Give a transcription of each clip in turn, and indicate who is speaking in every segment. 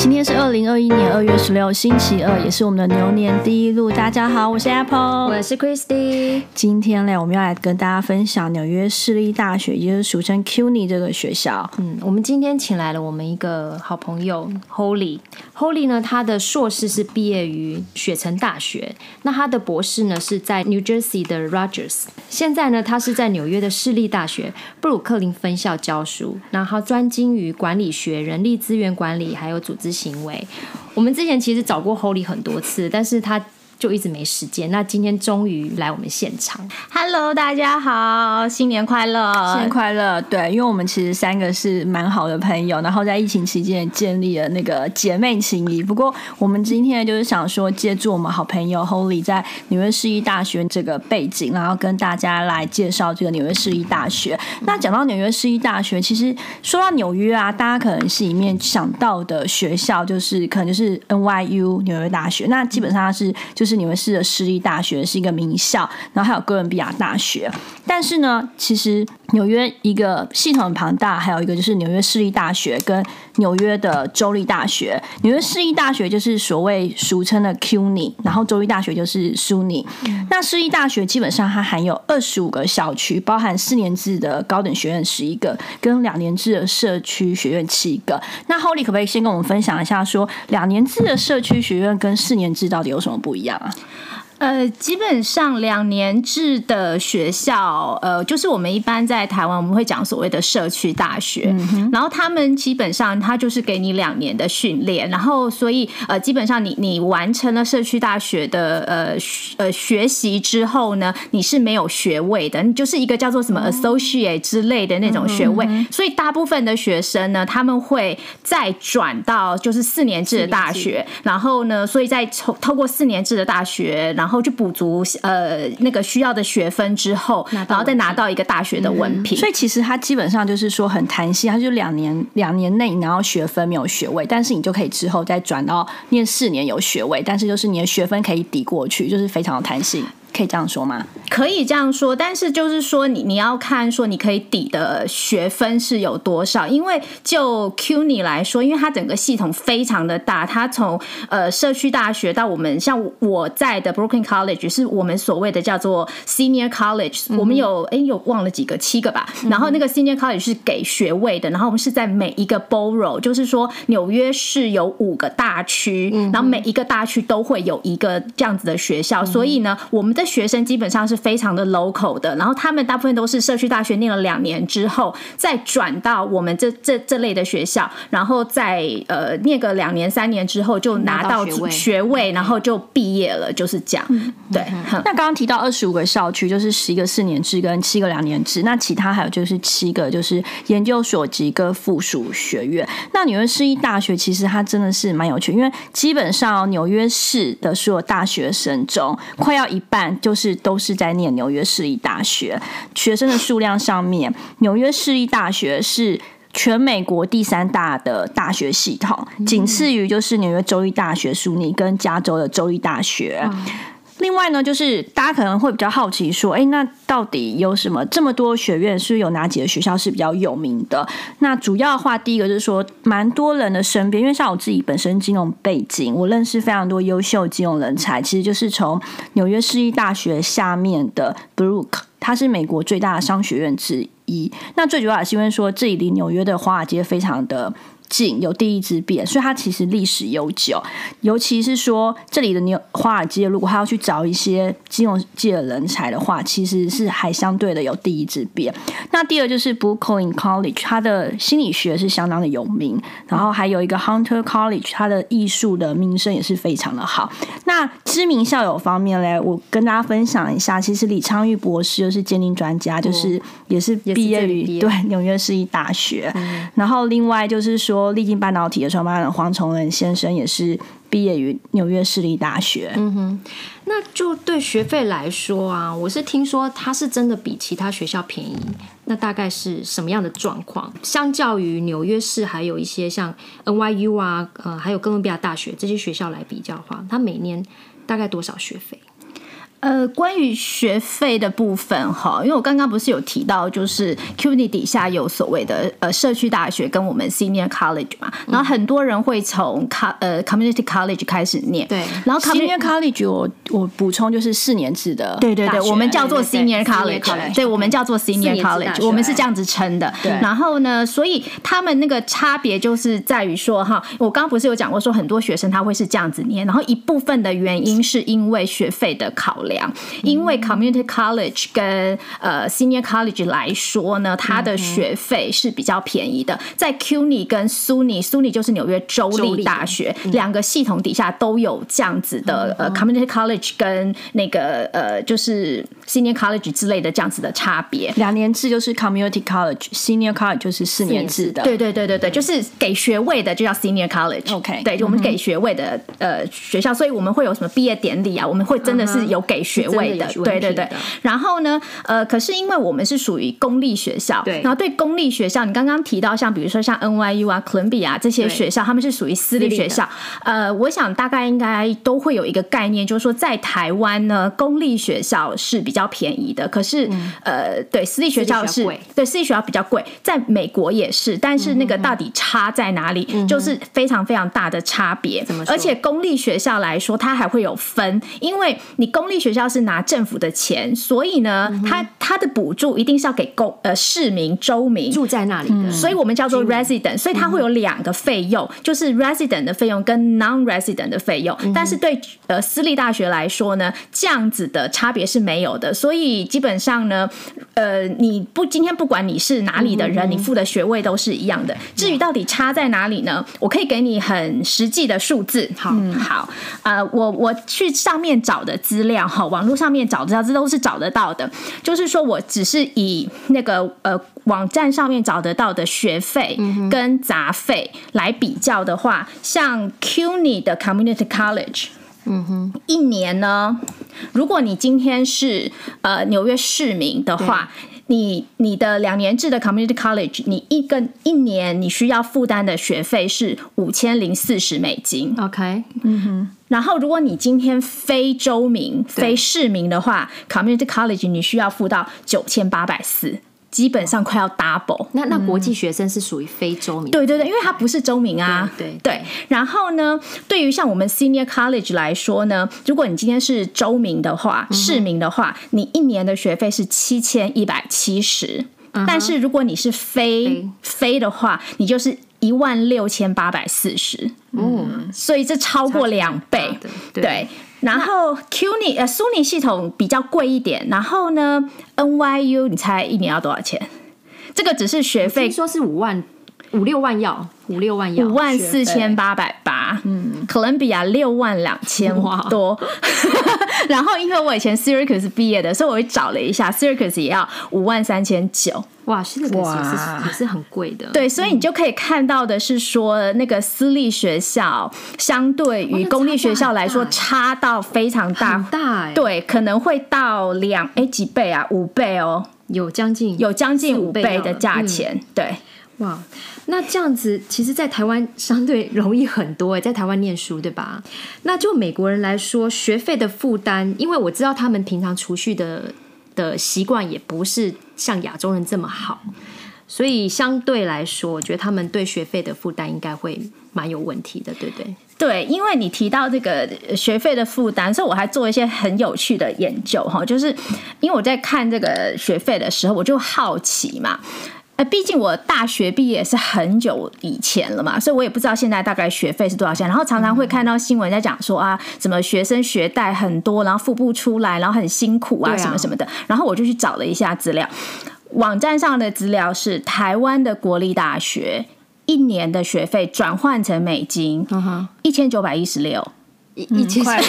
Speaker 1: 今天是二零二一年二月十六，星期二，也是我们的牛年第一路。大家好，我是 Apple，
Speaker 2: 我是 Christy。
Speaker 1: 今天呢，我们要来跟大家分享纽约市立大学，也就是俗称 CUNY 这个学校。
Speaker 2: 嗯，我们今天请来了我们一个好朋友 Holy。Holy 呢，他的硕士是毕业于雪城大学，那他的博士呢是在 New Jersey 的 Rogers。现在呢，他是在纽约的市立大学布鲁克林分校教书，然后专精于管理学、人力资源管理还有组织行为。我们之前其实找过 Holy 很多次，但是他。就一直没时间，那今天终于来我们现场。
Speaker 3: Hello，大家好，新年快乐，
Speaker 1: 新年快乐！对，因为我们其实三个是蛮好的朋友，然后在疫情期间建立了那个姐妹情谊。不过我们今天就是想说，借助我们好朋友 Holy 在纽约市立大学这个背景，然后跟大家来介绍这个纽约市立大学。那讲到纽约市立大学，其实说到纽约啊，大家可能是里面想到的学校就是可能就是 NYU 纽约大学。那基本上它是就是。是你们市的私立大学，是一个名校，然后还有哥伦比亚大学。但是呢，其实纽约一个系统很庞大，还有一个就是纽约市立大学跟纽约的州立大学。纽约市立大学就是所谓俗称的 CUNY，然后州立大学就是 SUNY。那市立大学基本上它含有二十五个校区，包含四年制的高等学院十一个，跟两年制的社区学院七个。那 Holy 可不可以先跟我们分享一下，说两年制的社区学院跟四年制到底有什么不一样？啊。
Speaker 3: 呃，基本上两年制的学校，呃，就是我们一般在台湾我们会讲所谓的社区大学，然后他们基本上他就是给你两年的训练，然后所以呃，基本上你你完成了社区大学的呃呃学习之后呢，你是没有学位的，你就是一个叫做什么 associate 之类的那种学位，所以大部分的学生呢，他们会再转到就是四年制的大学，然后呢，所以在透透过四年制的大学，然后然后去补足呃那个需要的学分之后，然后再拿到一个大学的文凭。
Speaker 1: 所以其实它基本上就是说很弹性，它就两年两年内你拿到学分没有学位，但是你就可以之后再转到念四年有学位，但是就是你的学分可以抵过去，就是非常的弹性。可以这样说吗？
Speaker 3: 可以这样说，但是就是说，你你要看说你可以抵的学分是有多少。因为就 CUNY 来说，因为它整个系统非常的大，它从呃社区大学到我们像我在的 Brooklyn College 是我们所谓的叫做 Senior College，我们有哎有忘了几个七个吧。然后那个 Senior College 是给学位的，然后我们是在每一个 borough，就是说纽约市有五个大区，然后每一个大区都会有一个这样子的学校，所以呢，我们的学生基本上是非常的 local 的，然后他们大部分都是社区大学念了两年之后，再转到我们这这这类的学校，然后再呃念个两年三年之后就拿到学位，然后就毕业了，就是这样。对。
Speaker 1: 那刚刚提到二十五个校区，就是十一个四年制跟七个两年制，那其他还有就是七个就是研究所及个附属学院。那纽约市立大学其实它真的是蛮有趣，因为基本上纽约市的所有大学生中，快要一半。就是都是在念纽约市立大学，学生的数量上面，纽约市立大学是全美国第三大的大学系统，仅次于就是纽约州立大学、苏尼跟加州的州立大学。另外呢，就是大家可能会比较好奇说，哎，那到底有什么这么多学院？是是有哪几个学校是比较有名的？那主要的话，第一个就是说，蛮多人的身边，因为像我自己本身金融背景，我认识非常多优秀金融人才，其实就是从纽约市立大学下面的 Brook，它是美国最大的商学院之一。那最主要也是因为说，这里离纽约的华尔街非常的。近有第一之变，所以它其实历史悠久。尤其是说这里的纽华尔街，如果他要去找一些金融界的人才的话，其实是还相对的有第一之变。那第二就是 Brooklyn College，它的心理学是相当的有名。然后还有一个 Hunter College，它的艺术的名声也是非常的好。那知名校友方面嘞，我跟大家分享一下，其实李昌钰博士就是鉴定专家，就是也是毕业于对纽约市立大学。然后另外就是说。立晶半导体的创办人黄崇仁先生也是毕业于纽约市立大学。
Speaker 2: 嗯哼，那就对学费来说啊，我是听说它是真的比其他学校便宜。那大概是什么样的状况？相较于纽约市，还有一些像 NYU 啊，呃，还有哥伦比亚大学这些学校来比较的话，它每年大概多少学费？
Speaker 3: 呃，关于学费的部分哈，因为我刚刚不是有提到，就是 CUNY 底下有所谓的呃社区大学跟我们 Senior College 嘛，然后很多人会从 co 呃 Community College 开始念，
Speaker 2: 对
Speaker 3: 然后 Community
Speaker 1: Senior College 我我补充就是四年制的，
Speaker 3: 对对对，我们叫做 Senior
Speaker 2: College，College
Speaker 3: 对，我们叫做 Senior College，我们是这样子称的。
Speaker 1: 对
Speaker 3: 然后呢，所以他们那个差别就是在于说，哈，我刚刚不是有讲过，说很多学生他会是这样子念，然后一部分的原因是因为学费的考量，因为 Community College 跟呃 Senior College 来说呢，它的学费是比较便宜的，在 CUNY 跟 SUNY，SUNY 就是纽约州立
Speaker 2: 州立
Speaker 3: 大学，两个系统底下都有这样子的呃 Community College 跟那个呃就是 Senior College 之类的这样子的差别。
Speaker 1: 两年制就是 Community College，Senior College 就是四年制的。
Speaker 3: 对对对对对，就是给学位的就叫 Senior College。
Speaker 1: OK
Speaker 3: 对，就我们给学位的呃学校，所以我们会有什么毕业典礼啊，我们会真的是有给学位的对对对。然后呢，呃，可是因为我们是属于公立学校，
Speaker 2: 对。
Speaker 3: 然后对公立学校，你刚刚提到像比如说像 NYU 啊、Columbia 这些学校，他们是属于私立学校。呃，我想大概应该都会有一个概念，就是说在台湾呢，公立学校是比较便宜的，可是、呃，对私立学校是对私立学校比较贵，在美国也是，但是那个到底差在哪里，就是非常非常大的差别。而且公立学校来说，它还会有分，因为你公立学校是拿政府的钱，所以呢，它它的补助一定是要给公呃市民州民。
Speaker 2: 住在那里的，
Speaker 3: 所以我们叫做 resident，所以它会有两个费用，就是 resident 的费用跟 non-resident 的费用。但是对呃私立大学来说呢，这样子的差别是没有的。所以基本上呢，呃，你不今天不管你是哪里的人，你付的学位都是一样的。至于到底差在哪里呢？我可以给你很实际的数字。
Speaker 2: 好
Speaker 3: 嗯好，呃，我我去上面找的资料哈，网络上面找的资料，这都是找得到的。就是说我只是以那个呃网站上面找得到的学费跟杂费来比较的话，像 CUNY 的 Community College。嗯哼，一年呢，如果你今天是呃纽约市民的话，你你的两年制的 Community College，你一个一年你需要负担的学费是五千零四十美金。
Speaker 2: OK，嗯哼。
Speaker 3: 然后，如果你今天非州民、非市民的话，Community College 你需要付到九千八百四，基本上快要 double。
Speaker 2: 那那国际学生是属于非洲民，
Speaker 3: 对对对，因为他不是州民啊。
Speaker 2: 对对
Speaker 3: 对。然后呢，对于像我们 Senior College 来说呢，如果你今天是州民的话、市民的话，你一年的学费是七千一百七十。但是如果你是非
Speaker 2: 非
Speaker 3: 非的话，你就是一万六千八百四十。
Speaker 2: 嗯，
Speaker 3: 所以这超过两倍
Speaker 2: 对，
Speaker 3: 然后 CUNY 呃苏尼系统比较贵一点，然后呢 NYU 你猜一年要多少钱？这个只是学费
Speaker 2: 听说是五万五六万要五六万要
Speaker 3: 五万四千八百八，嗯，哥伦比亚六万两千多。然后因为我以前 Syracuse 毕业的，所以我会找了一下，Syracuse 也要五万三千九。
Speaker 2: 哇，现在也
Speaker 1: 哇。
Speaker 2: 是也是很贵的，
Speaker 3: 对，所以你就可以看到的是说，那个私立学校相对于公立学校来说，
Speaker 2: 差
Speaker 3: 差到非常大。
Speaker 2: 很。大哎，，
Speaker 3: 对，可能会到两哎几倍啊，五倍哦，
Speaker 2: 有将近
Speaker 3: 有将近五倍的价钱。对，
Speaker 2: 哇，那这样子，其实，在台湾相对容易很多诶，在台湾念书，对吧？那就美国人来说，学费的负担，因为我知道他们平常储蓄的的习惯也不是像亚洲人这么好，所以相对来说，我觉得他们对学费的负担应该会蛮有问题的，对不对？
Speaker 3: 对，因为你提到这个学费的负担，所以我还做一些很有趣的研究哈，就是因为我在看这个学费的时候，我就好奇嘛。呃，毕竟我大学毕业是很久以前了嘛，所以我也不知道现在大概学费是多少钱。然后常常会看到新闻在讲说啊，什么学生学贷很多，然后付不出来，然后很辛苦啊，
Speaker 2: 啊
Speaker 3: 什么什么的。然后我就去找了一下资料，网站上的资料是台湾的国立大学一年的学费转换成美金，一千九百一十六。
Speaker 2: 一一千
Speaker 1: 快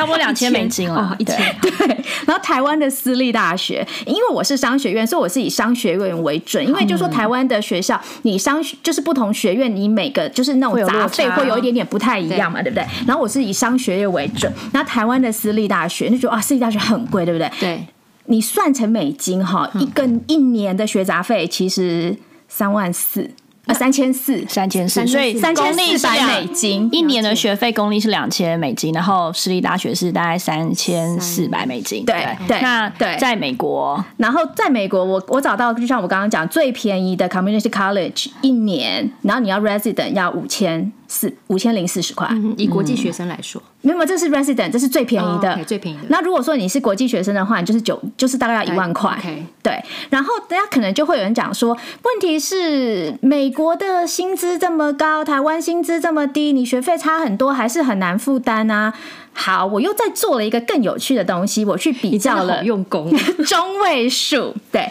Speaker 1: 差不多 两千美金了
Speaker 2: 哦，，一千，
Speaker 3: 对，然后台湾的私立大学，因为我是商学院，所以我是以商学院为准。因为就说台湾的学校，你商就是不同学院，你每个就是那种杂费会有一点点不太一样嘛，对不对？然后我是以商学院为准，然后台湾的私立大学，你就觉得啊，私立大学很贵，对不对？
Speaker 2: 对，
Speaker 3: 你算成美金哈，一个一年的学杂费其实三万四。呃三千四，
Speaker 1: 三千四，所以
Speaker 3: 三千
Speaker 1: 公立
Speaker 3: 四百美金。
Speaker 1: 一年的学费，公立是两千美金，然后私立大学是大概三千四百美金。
Speaker 3: 对。对
Speaker 1: 那
Speaker 3: 对。
Speaker 1: 在美国，
Speaker 3: 然后在美国，我我找到就像我刚刚讲，最便宜的 community college 一年，然后你要 resident 要五千四五千零四十块，
Speaker 2: 嗯以国际学生来说，
Speaker 3: 没有，没有这是 resident，这是最便宜的，
Speaker 2: 最便宜的
Speaker 3: 那如果说你是国际学生的话，你就是九，就是大概要一万块。对，然后大家可能就会有人讲说，问题是美国的薪资这么高，台湾薪资这么低，你学费差很多，还是很难负担啊。好，我又再做了一个更有趣的东西，我去比较了
Speaker 2: 用功，
Speaker 3: 中位数，对。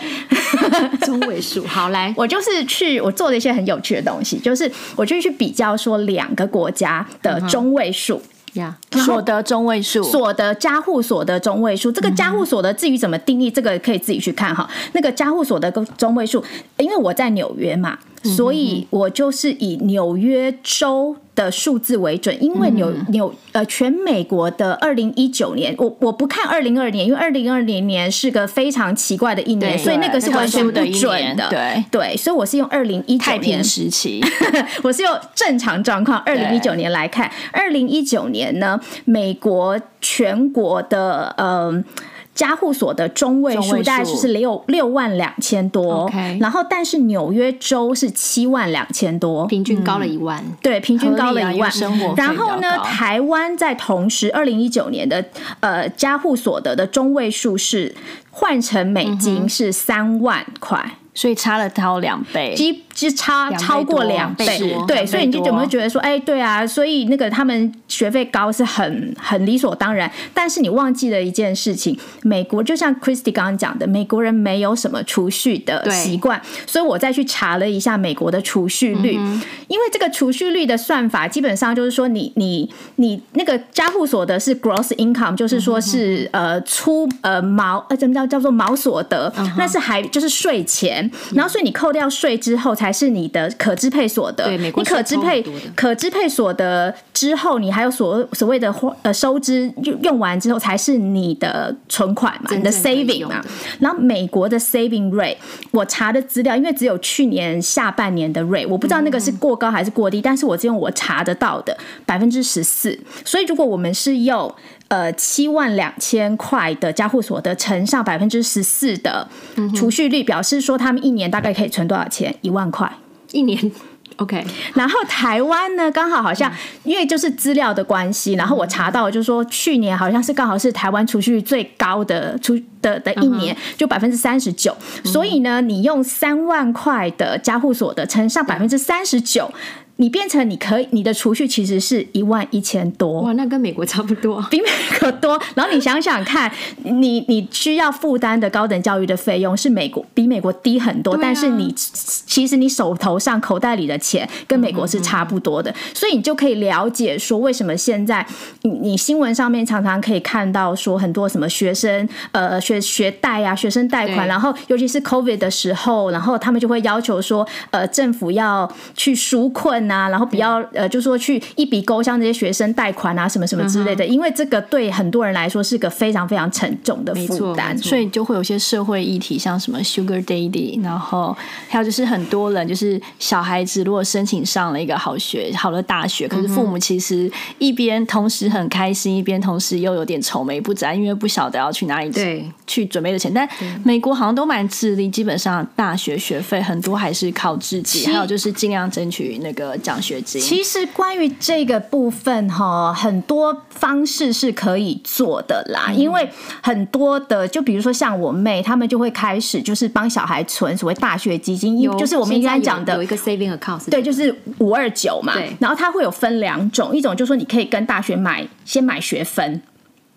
Speaker 2: 中位数。好，来，
Speaker 3: 我就是去我做了一些很有趣的东西，就是我就去比较说两个国家的中位数。
Speaker 2: 呀，
Speaker 1: 所得中位数，
Speaker 3: 所得加户所得中位数，这个加户所得至于怎么定义，这个可以自己去看哈。那个加户所得中位数，因为我在纽约嘛，所以我就是以纽约州的数字为准。因为纽纽呃，全美国的二零一九年，我我不看二零二年，因为二零二零年是个非常奇怪的一年，所以那个是完全不准的。
Speaker 1: 对
Speaker 3: 对，所以我是用二零一九
Speaker 1: 太
Speaker 3: 年
Speaker 1: 平时期，
Speaker 3: 我是用正常状况，二零一九年来看，二零一九年呢，美国全国的呃。加户所的中位数大概就是六六万两千多。然后但是纽约州是七万两千多，
Speaker 2: 平均高了一万，
Speaker 3: 对，平均高了一万。然后呢，台湾在同时，二零一九年的呃加户所得的中位数是换成美金是三万块。
Speaker 1: 所以差了超两倍。
Speaker 3: 基就差
Speaker 1: 两倍
Speaker 3: 超过两倍，对，所以你就有没有觉得说，哎，对啊，所以那个他们学费高是很很理所当然，但是你忘记了一件事情，美国就像 Christy 刚刚讲的，美国人没有什么储蓄的习惯，所以我再去查了一下美国的储蓄率，因为这个储蓄率的算法基本上就是说你，你你那个家户所得是 gross income，就是说是、呃粗呃毛呃怎么叫叫做毛所得，那是还就是税前，然后所以你扣掉税之后才是你的可支配所得。
Speaker 2: 对美国
Speaker 3: 你可支配可支配所得之后，你还有所所谓的花呃收支用用完之后才是你的存款嘛，你的 saving 嘛。然后美国的 saving rate，我查的资料，因为只有去年下半年的 rate，我不知道那个是过高还是过低，但是我只用我查得到的百分之十四。所以如果我们是用呃七万两千块的家户所得乘上百分之十四的储蓄率，表示说他们一年大概可以存多少钱？一万块。
Speaker 2: 一年 OK，
Speaker 3: 然后台湾呢，刚好好像因为就是资料的关系，然后我查到就是说去年好像是刚好是台湾储蓄率最高的出的的一年，就百分之三十九。所以呢，你用三万块的家户所得乘上百分之三十九，你变成你可以你的储蓄其实是一万一千多。
Speaker 2: 哇，那跟美国差不多。
Speaker 3: 比美国多，然后你想想看，你你需要负担的高等教育的费用是美国比美国低很多，
Speaker 2: 啊。
Speaker 3: 但是你其实你手头上口袋里的钱跟美国是差不多的，所以你就可以了解说为什么现在你你新闻上面常常可以看到说很多什么学生呃学学贷啊、学生贷款，然后尤其是 COVID 的时候，然后他们就会要求说呃政府要去纾困啊，然后不要呃就说去一笔勾销这些学生贷款啊什么什么之类的，因为这个对很多人来说是个非常非常沉重的负担。
Speaker 1: 所以就会有些社会议题，像什么 Sugar Daddy，然后还有就是很多人就是小孩子如果申请上了一个好学好的大学，可是父母其实一边同时很开心，一边同时又有点愁眉不展，因为不晓得要去哪里
Speaker 2: 对。
Speaker 1: 去准备的钱。但美国好像都蛮致力，基本上大学学费很多还是靠自己，还有就是尽量争取那个奖学金。
Speaker 3: 其实关于这个部分哈，很多方式是可以做的啦，因为很多的，就比如说像我妹，他们就会开始就是帮小孩存所谓大学基金，就是我们应该讲的
Speaker 2: 有一个 saving account，是
Speaker 3: 对，就是五二九嘛。然后它会有分两种，一种就是说你可以跟大学买，先买学分。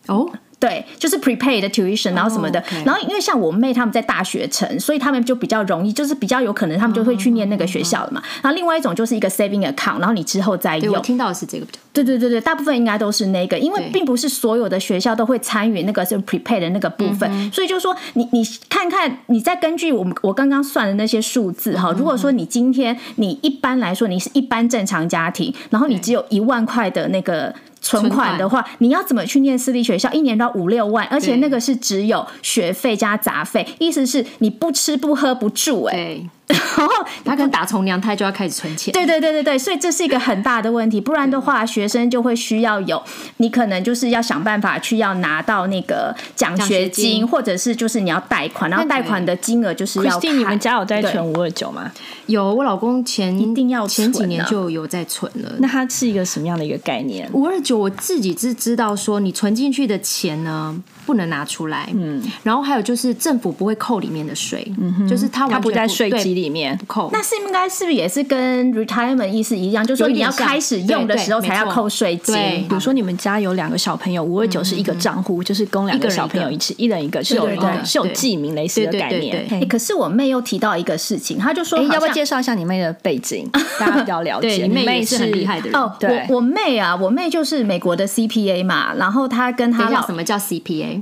Speaker 2: 哦，
Speaker 3: 对，就是 prepaid 的 tuition，然后什么的。然后因为像我妹他们在大学城，所以他们就比较容易，就是比较有可能他们就会去念那个学校了嘛。然后另外一种就是一个 saving account，然后你之后再用。
Speaker 2: 对我听到的是这个比较
Speaker 3: 对对对对，大部分应该都是那个，因为并不是所有的学校都会参与那个是 prepaid 的那个部分，所以就是说你你看看，你再根据我们我刚刚算的那些数字哈，如果说你今天你一般来说你是一般正常家庭，然后你只有一万块的那个。存款的话，你要怎么去念私立学校？一年都要五六万，而且那个是只有学费加杂费，意思是你不吃不喝不住、哎，然后
Speaker 2: 他可能打从娘胎就要开始存钱。
Speaker 3: 对对对对对，所以这是一个很大的问题。不然的话，学生就会需要有你可能就是要想办法去要拿到那个奖
Speaker 2: 奖学
Speaker 3: 学金，或者是就是你要贷款，然后贷款的金额就是要
Speaker 1: 你们家有在存五二九吗？
Speaker 2: 有我老公前
Speaker 3: 一定要
Speaker 2: 前几年就有在存了。
Speaker 1: 那它是一个什么样的一个概念？
Speaker 2: 五二九，我自己是知道说，你存进去的钱呢不能拿出来，嗯，然后还有就是政府不会扣里面的税，嗯就是它完全
Speaker 1: 它不在税
Speaker 2: 对
Speaker 1: 基里面
Speaker 2: 不。扣。
Speaker 3: 那是应该是不是也是跟 retirement 意思一样，就是说你要开始用的时候才要扣税金。
Speaker 2: 对
Speaker 1: 比如说你们家有两个小朋友，五二九是一个账户，就是供两
Speaker 2: 个
Speaker 1: 小朋友一起，一人一个，是有
Speaker 3: 对对对
Speaker 1: 是有记名类似的
Speaker 2: 对对对
Speaker 1: 概念。
Speaker 3: 可是我妹又提到一个事情，她就说
Speaker 1: 要不要介绍一下你妹的背景？大家比较了解。
Speaker 2: 你妹
Speaker 1: 妹
Speaker 2: 是很厉害的人。
Speaker 3: 哦，
Speaker 1: 对
Speaker 3: 我我妹啊，我妹就是美国的 CPA 嘛，然后她跟她
Speaker 2: 等一下，
Speaker 3: 老
Speaker 2: 什么叫 CPA？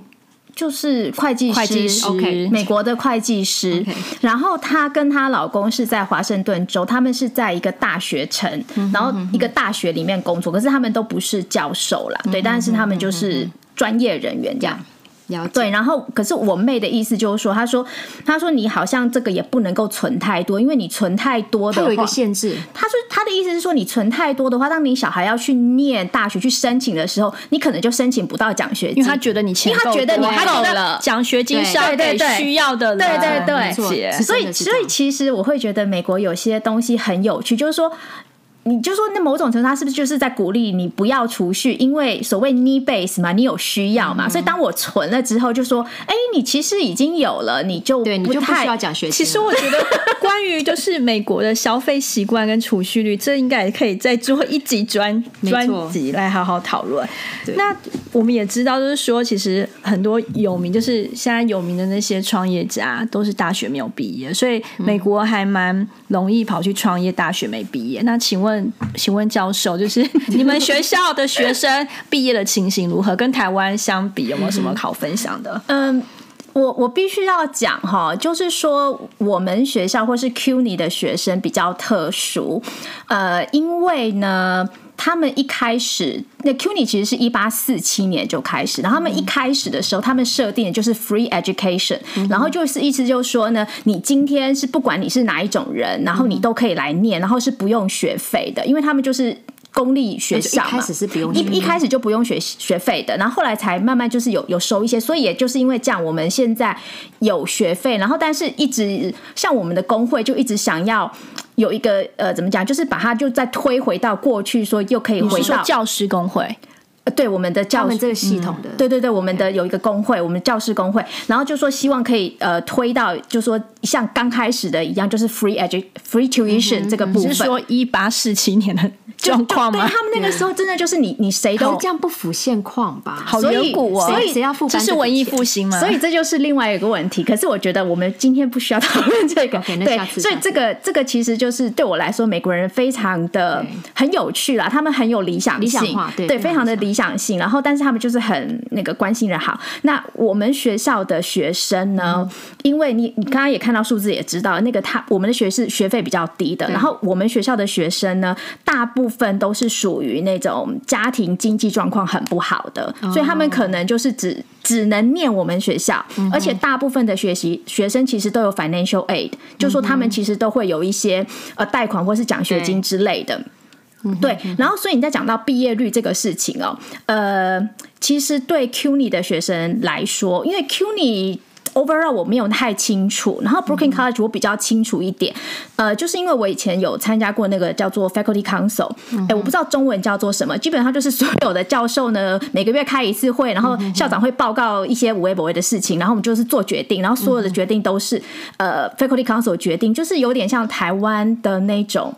Speaker 3: 就是会计师
Speaker 1: 会计师
Speaker 2: OK
Speaker 3: 美国的会计师。然后她跟她老公是在华盛顿州，他们是在一个大学城，然后一个大学里面工作，可是他们都不是教授啦，对，但是他们就是专业人员这样。
Speaker 2: 了解。
Speaker 3: 对，然后可是我妹的意思就是说，她说，她说你好像这个也不能够存太多，因为你存太多的话，
Speaker 2: 它有一个限制，
Speaker 3: 她说她的意思是说，你存太多的话，当你小孩要去念大学去申请的时候，你可能就申请不到奖学金，
Speaker 1: 因为他觉得你钱
Speaker 3: 因为他
Speaker 1: 够多
Speaker 3: 觉得你够了
Speaker 1: 奖学金是要给需要的人。
Speaker 3: 对对对所以，所以其实我会觉得美国有些东西很有趣，就是说。你就说那某种程度，他是不是就是在鼓励你不要储蓄？因为所谓 need base 嘛，你有需要
Speaker 2: 嗯
Speaker 3: 嘛，所以当我存了之后，就说，哎，你其实已经有了，你就
Speaker 2: 对，你就不
Speaker 3: 太
Speaker 2: 需要奖学金。
Speaker 1: 其实我觉得，关于就是美国的消费习惯跟储蓄率，这应该也可以再做一集专专辑来好好讨论。那我们也知道，就是说，其实很多有名，就是现在有名的那些创业家，都是大学没有毕业，所以美国还蛮容易跑去创业，大学没毕业。那请问，请问教授，就是 你们学校的学生毕业的情形如何？跟台湾相比，有没有什么好分享的？
Speaker 3: 嗯，我我必须要讲哈，就是说我们学校或是 Q 尼的学生比较特殊，呃，因为呢。他们一开始，那 CUNY 其实是一八四七年就开始，然后他们一开始的时候，他们设定的就是 free education，、然后就是意思就是说呢，你今天是不管你是哪一种人，然后你都可以来念，然后是不用学费的，因为他们就是公立学校嘛，
Speaker 2: 一开始是不用
Speaker 3: 一一开始就不用学学费的，然后后来才慢慢就是有有收一些，所以也就是因为这样，我们现在有学费，然后但是一直像我们的工会就一直想要有一个呃怎么讲，就是把它就再推回到过去，说又可以回到
Speaker 1: 教师工会，
Speaker 3: 呃对我们的教
Speaker 2: 他们这个系统的，
Speaker 3: 对对对，我们的有一个工会，我们教师工会，然后就说希望可以呃推到，就说像刚开始的一样，就是 free edu free tuition 这个部分。
Speaker 1: 是说一八四七年的状况吗？
Speaker 3: 对他们那个时候真的就是你你谁都
Speaker 2: 这样不符现况吧？
Speaker 1: 好远古哦，
Speaker 3: 所以
Speaker 2: 谁要负担这
Speaker 1: 是文艺复兴吗？
Speaker 3: 所以这就是另外一个问题。可是我觉得我们今天不需要讨论这个。对所以这个这个其实就是对我来说，美国人非常的很有趣啦，他们很有理想性，
Speaker 2: 理想化对
Speaker 3: 对，
Speaker 2: 非常
Speaker 3: 的理想性。然后，但是他们就是很那个关心人好。那我们学校的学生呢，
Speaker 2: 嗯
Speaker 3: 因为你你刚刚也看到数字，也知道那个他我们的学是学费比较低的，然后我们学校的学生呢，大部分都是属于那种家庭经济状况很不好的，
Speaker 2: 哦
Speaker 3: 所以他们可能就是只只能念我们学校，
Speaker 2: 嗯
Speaker 3: 而且大部分的学习学生其实都有 financial aid，就说他们其实都会有一些呃贷款或是奖学金之类的。对，然后所以你在讲到毕业率这个事情哦，呃，其实对 CUNY 的学生来说，因为 CUNY。Overall 我没有太清楚，然后 Brooklyn College 我比较清楚一点，呃，就是因为我以前有参加过那个叫做 Faculty Council，哎、我不知道中文叫做什么，基本上就是所有的教授呢每个月开一次会，然后校长会报告一些无微不微的事情，然后我们就是做决定，然后所有的决定都是呃 Faculty Council 决定，就是有点像台湾的那种。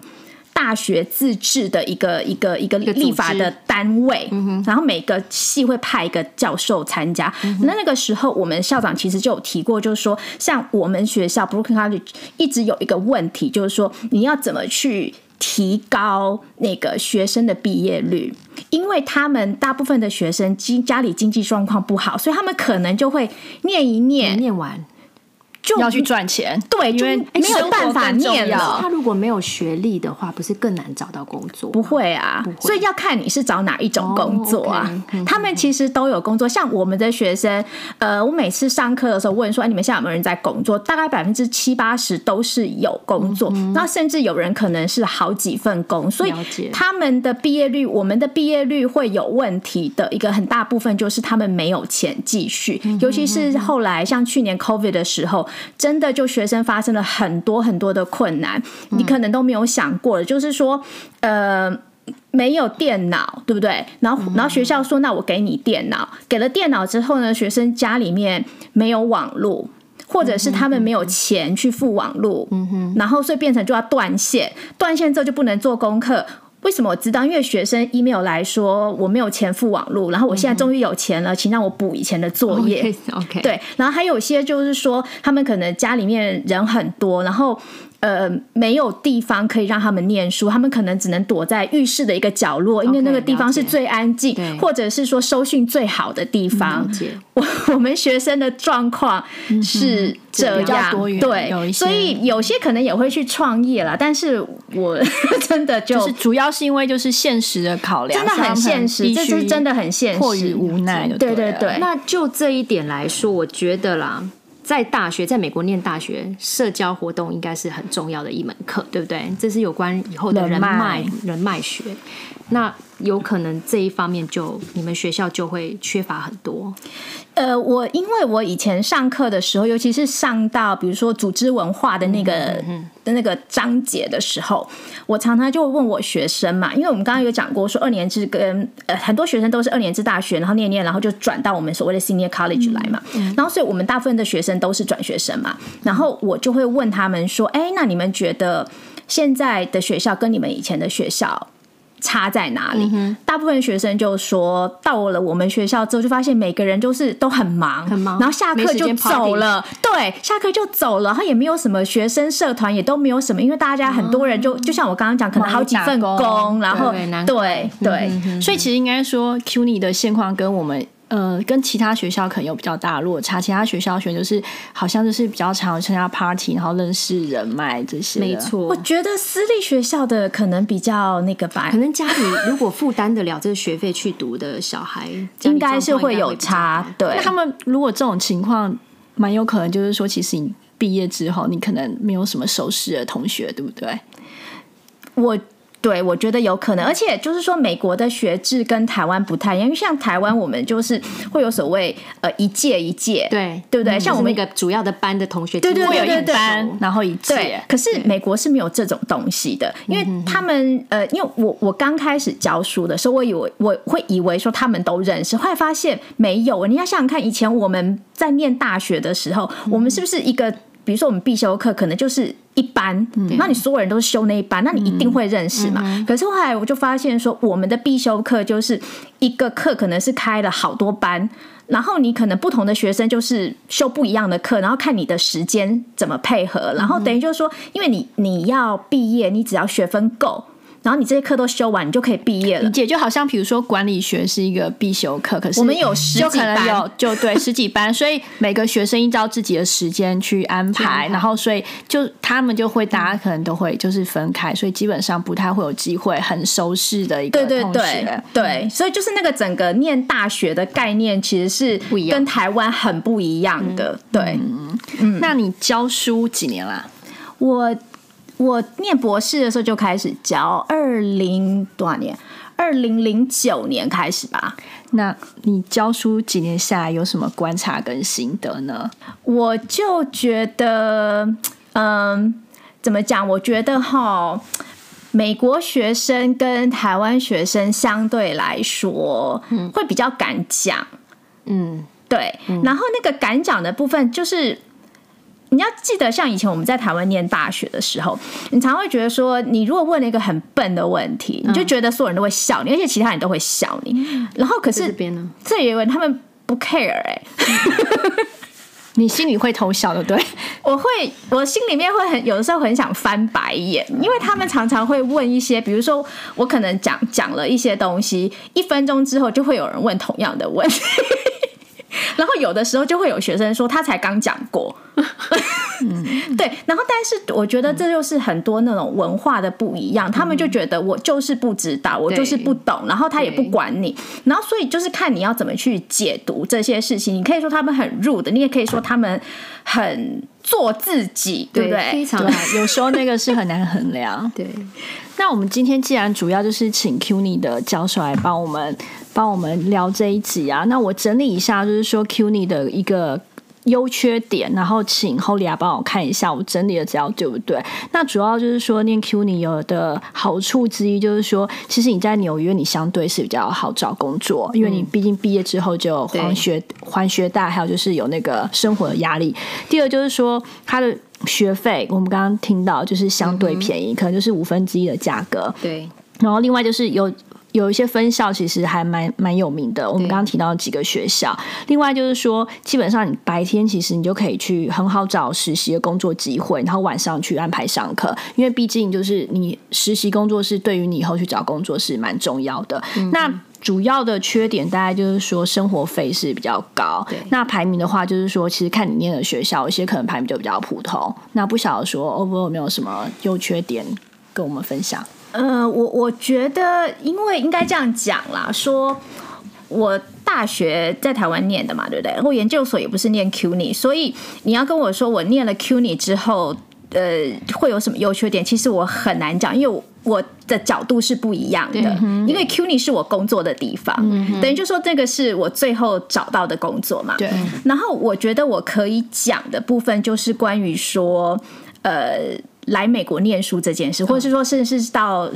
Speaker 3: 大学自治的一个一个一个立法的单位，然后每个系会派一个教授参加。那那个时候，我们校长其实就有提过，就是说，像我们学校 Brooklyn College 一直有一个问题，就是说你要怎么去提高那个学生的毕业率，因为他们大部分的学生经家里经济状况不好，所以他们可能就会念一念，
Speaker 2: 念完
Speaker 3: 就
Speaker 1: 要去赚钱，
Speaker 3: 对，
Speaker 1: 因为
Speaker 3: 没有办法念了。
Speaker 2: 他如果没有学历的话，不是更难找到工作？
Speaker 3: 不会啊，所以要看你是找哪一种工作啊。他们其实都有工作，像我们的学生，呃，我每次上课的时候问说，哎你们现在有没有人在工作？大概百分之七八十都是有工作，那甚至有人可能是好几份工，所以他们的毕业率，我们的毕业率会有问题的一个很大部分就是他们没有钱继续，尤其是后来像去年 COVID 的时候。真的就学生发生了很多很多的困难，你可能都没有想过就是说，呃，没有电脑，对不对？然后，然后学校说，那我给你电脑，给了电脑之后呢，学生家里面没有网络，或者是他们没有钱去付网络，嗯哼，然后所以变成就要断线，断线之后就不能做功课。为什么我知道？因为学生 email 来说我没有钱付网络，然后我现在终于有钱了，请让我补以前的作业。
Speaker 2: OK，
Speaker 3: 对，然后还有些就是说，他们可能家里面人很多，然后。呃，没有地方可以让他们念书，他们可能只能躲在浴室的一个角落，因为那个地方是最安静，或者是说收讯最好的地方。我 我们学生的状况是这样，对，所以有些可能也会去创业了，但是我 真的
Speaker 1: 就是主要是因为就是现实的考量，
Speaker 3: 真的很现实，这是真的很现实，
Speaker 1: 迫于无奈。
Speaker 3: 对对对，
Speaker 2: 那就这一点来说，我觉得啦。在大学，在美国念大学，社交活动应该是很重要的一门课，对不对？这是有关以后的人脉、人脉学。那有可能这一方面就你们学校就会缺乏很多。
Speaker 3: 呃，我因为我以前上课的时候，尤其是上到比如说组织文化的那个的那个章节的时候，我常常就问我学生嘛，因为我们刚刚有讲过，说二年制跟呃很多学生都是二年制大学，然后念念，然后就转到我们所谓的 senior college 来嘛，然后所以我们大部分的学生都是转学生嘛，然后我就会问他们说，哎，那你们觉得现在的学校跟你们以前的学校？差在哪里？大部分学生就说到了我们学校之后，就发现每个人就是都很忙，
Speaker 2: 很忙，
Speaker 3: 然后下课就走了。对，下课就走了，然后也没有什么学生社团，也都没有什么，因为大家很多人就就像我刚刚讲，可能好几份工，然后对对，
Speaker 1: 所以其实应该说，CUNY 的现况跟我们。呃，跟其他学校可能有比较大的落差。其他学校选就是好像就是比较常参加 party，然后认识人脉这些。
Speaker 2: 没错，
Speaker 3: 我觉得私立学校的可能比较那个吧。
Speaker 2: 可能家里如果负担得了这个学费去读的小孩，
Speaker 3: 应该是会有差。对，
Speaker 1: 他们如果这种情况，蛮有可能就是说，其实你毕业之后，你可能没有什么熟识的同学，对不对？
Speaker 3: 我。对，我觉得有可能，而且就是说，美国的学制跟台湾不太一样，因为像台湾，我们就是会有所谓呃一届一届，
Speaker 2: 对
Speaker 3: 对不对？像我们
Speaker 2: 一个主要的班的同学，
Speaker 3: 对对对对对，
Speaker 1: 然后一届。
Speaker 3: 可是美国是没有这种东西的，因为他们呃，因为我我刚开始教书的时候，我以为我会以为说他们都认识，后来发现没有。你要想想看，以前我们在念大学的时候，我们是不是一个？比如说，我们必修课可能就是一班，那你所有人都是修那一班，那你一定会认识嘛？可是后来我就发现说，我们的必修课就是一个课可能是开了好多班，然后你可能不同的学生就是修不一样的课，然后看你的时间怎么配合，然后等于就是说，因为你你要毕业，你只要学分够。然后你这些课都修完，你就可以毕业了。
Speaker 1: 理解就好像比如说管理学是一个必修课，可是
Speaker 3: 我们有十几
Speaker 1: 班，有就对十几班，所以每个学生依照自己的时间去安排，然后所以就他们就会大家可能都会就是分开，所以基本上不太会有机会很熟识的一个
Speaker 3: 对对对对，所以就是那个整个念大学的概念其实是不一样，跟台湾很不一样的。对，
Speaker 1: 嗯，那你教书几年啦？
Speaker 3: 我。我念博士的时候就开始教，二零多少年？二零零九年开始吧。
Speaker 1: 那你教书几年下来有什么观察跟心得呢？
Speaker 3: 我就觉得，嗯，怎么讲？我觉得哈，美国学生跟台湾学生相对来说，会比较敢讲。嗯，对。然后那个敢讲的部分就是。你要记得，像以前我们在台湾念大学的时候，你常会觉得说，你如果问了一个很笨的问题，你就觉得所有人都会笑你，而且其他人都会笑你。然后可是
Speaker 2: 这边呢，
Speaker 3: 这一位他们不 care 哎，
Speaker 1: 你心里会偷笑的，对？
Speaker 3: 我会，我心里面会很有的时候很想翻白眼，因为他们常常会问一些，比如说我可能讲讲了一些东西，一分钟之后就会有人问同样的问题。然后有的时候就会有学生说他才刚讲过，对，然后但是我觉得这就是很多那种文化的不一样，他们就觉得我就是不知道，我就是不懂，然后他也不管你，然后所以就是看你要怎么去解读这些事情。你可以说他们很 rude，你也可以说他们很做自己，对不对？
Speaker 2: 非常
Speaker 1: 对，有时候那个是很难衡量。
Speaker 2: 对。
Speaker 1: 那我们今天既然主要就是请 CUNY 的教授来帮我们帮我们聊这一集啊，那我整理一下，就是说 CUNY 的一个优缺点，然后请 Holy 帮我看一下，我整理的资料对不对？那主要就是说念 CUNY 有的好处之一，就是说其实你在纽约你相对是比较好找工作，因为你毕竟毕业之后就还学还学贷，还有就是有那个生活的压力。第二就是说它的。学费我们刚刚听到就是相对便宜，可能就是五分之一的价格。
Speaker 2: 对，
Speaker 1: 然后另外就是有有一些分校其实还蛮蛮有名的，我们刚刚提到几个学校。另外就是说，基本上你白天其实你就可以去很好找实习的工作机会，然后晚上去安排上课，因为毕竟就是你实习工作是对于你以后去找工作是蛮重要的。那主要的缺点大概就是说生活费是比较高。那排名的话，就是说其实看你念的学校，有些可能排名就比较普通。那不晓得说 over 有没有什么优缺点跟我们分享？
Speaker 3: 呃，我我觉得，因为应该这样讲啦，说我大学在台湾念的嘛，对不对？然后研究所也不是念 CUNY，所以你要跟我说我念了 CUNY 之后，呃，会有什么优缺点？其实我很难讲，因为我的角度是不一样的。因为 CUNY 是我工作的地方，等于就说这个是我最后找到的工作嘛。
Speaker 1: 对。
Speaker 3: 然后我觉得我可以讲的部分就是关于说，呃，来美国念书这件事，或者是说，甚至是到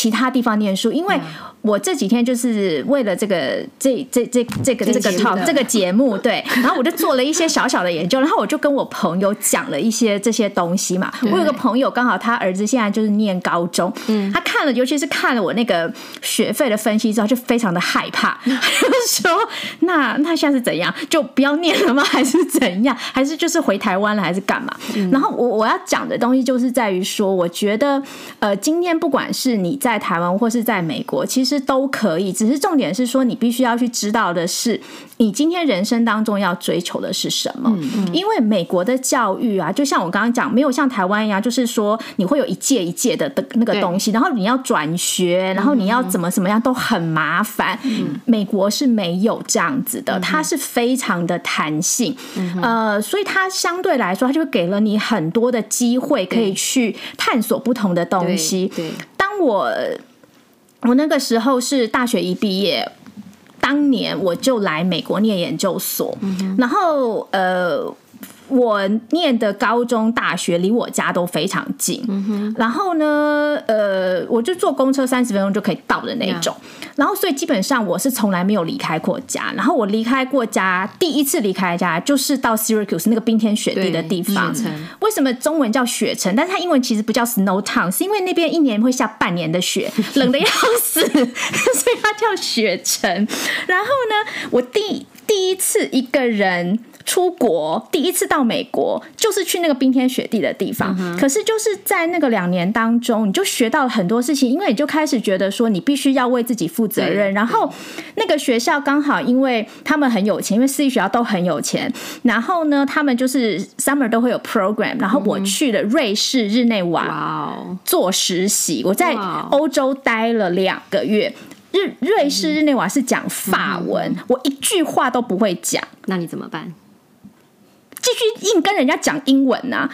Speaker 3: 其他地方念书，因为。我这几天就是为了这个这这这这个这个 talk 这个节目，对，然后我就做了一些小小的研究，然后我就跟我朋友讲了一些这些东西嘛。我有个朋友刚好他儿子现在就是念高中，嗯，他看了，尤其是看了我那个学费的分析之后，就非常的害怕，他就说：“那那现在是怎样？就不要念了吗？还是怎样？还是就是回台湾了？还是干嘛？”然后我我要讲的东西就是在于说，我觉得呃，今天不管是你在台湾或是在美国，其实。都可以，只是重点是说，你必须要去知道的是，你今天人生当中要追求的是什么。因为美国的教育啊，就像我刚刚讲，没有像台湾一样，就是说你会有一届一届的的那个东西，然后你要转学，然后你要怎么怎么样都很麻烦。美国是没有这样子的，它是非常的弹性，呃，所以它相对来说，它就给了你很多的机会，可以去探索不同的东西。
Speaker 2: 对，
Speaker 3: 当我。我那个时候是大学一毕业，当年我就来美国念研究所，然后呃。我念的高中、大学离我家都非常近，然后呢，呃，我就坐公车三十分钟就可以到的那种。然后，所以基本上我是从来没有离开过家。然后我离开过家，第一次离开家就是到 Syracuse 那个冰天雪地的地方。为什么中文叫雪城？但是它英文其实不叫 Snow Town，是因为那边一年会下半年的雪，冷的要死，所以它叫雪城。然后呢，我第第一次一个人。出国第一次到美国，就是去那个冰天雪地的地方。可是就是在那个两年当中，你就学到了很多事情，因为你就开始觉得说，你必须要为自己负责任。然后那个学校刚好，因为他们很有钱，因为私立学校都很有钱。然后呢，他们就是 summer 都会有 program。然后我去了瑞士日内瓦做实习，我在欧洲待了两个月。日瑞士日内瓦是讲法文，我一句话都不会讲，
Speaker 2: 那你怎么办？
Speaker 3: 继续硬跟人家讲英文呐，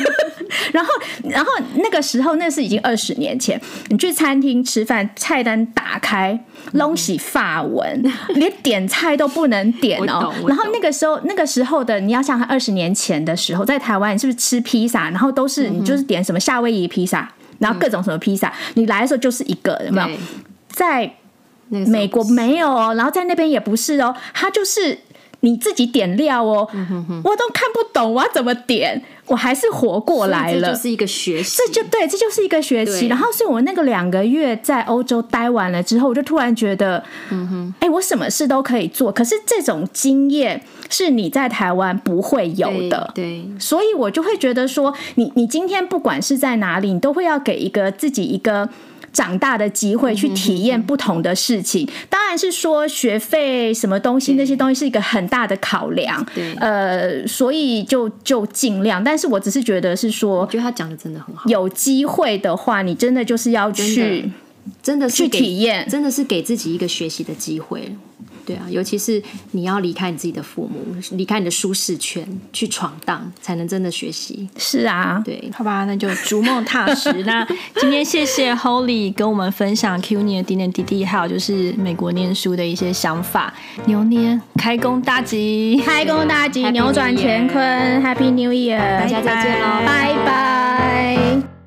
Speaker 3: 然后，然后那个时候那是已经二十年前，你去餐厅吃饭，菜单打开，东西法文，连点菜都不能点哦。然后那个时候，那个时候的你要像二十年前的时候，在台湾，你是不是吃披萨？然后都是你就是点什么夏威夷披萨，然后各种什么披萨，你来的时候就是一个，有没有？在美国没有哦，然后在那边也不是哦，他就是。你自己点料哦，我都看不懂，我要怎么点？我还是活过来了，
Speaker 2: 这就是一个学习，
Speaker 3: 这就对，这就是一个学习。然后，所以我那个两个月在欧洲待完了之后，我就突然觉得，嗯哼，哎，我什么事都可以做。可是这种经验是你在台湾不会有的，
Speaker 2: 对。
Speaker 3: 所以我就会觉得说，你你今天不管是在哪里，你都会要给一个自己一个。长大的机会，去体验不同的事情。当然是说学费什么东西那些东西是一个很大的考量，
Speaker 2: 对
Speaker 3: 呃，所以就就尽量。但是我只是觉得是说
Speaker 2: 我，觉得他讲的真的很好，
Speaker 3: 有机会的话，你真的就是要去。去
Speaker 2: 真的是给
Speaker 3: 体验
Speaker 2: 真的是给自己一个学习的机会。对啊，尤其是你要离开你自己的父母，离开你的舒适圈，去闯荡，才能真的学习。
Speaker 3: 是啊，
Speaker 2: 对，
Speaker 1: 好吧，那就逐梦踏实。那今天谢谢 Holy 跟我们分享 Q 年的点点滴滴，还有就是美国念书的一些想法。牛年开工大吉，
Speaker 3: 开工大吉扭转乾坤，Happy New Year，
Speaker 2: 大家再见喽
Speaker 3: 拜拜。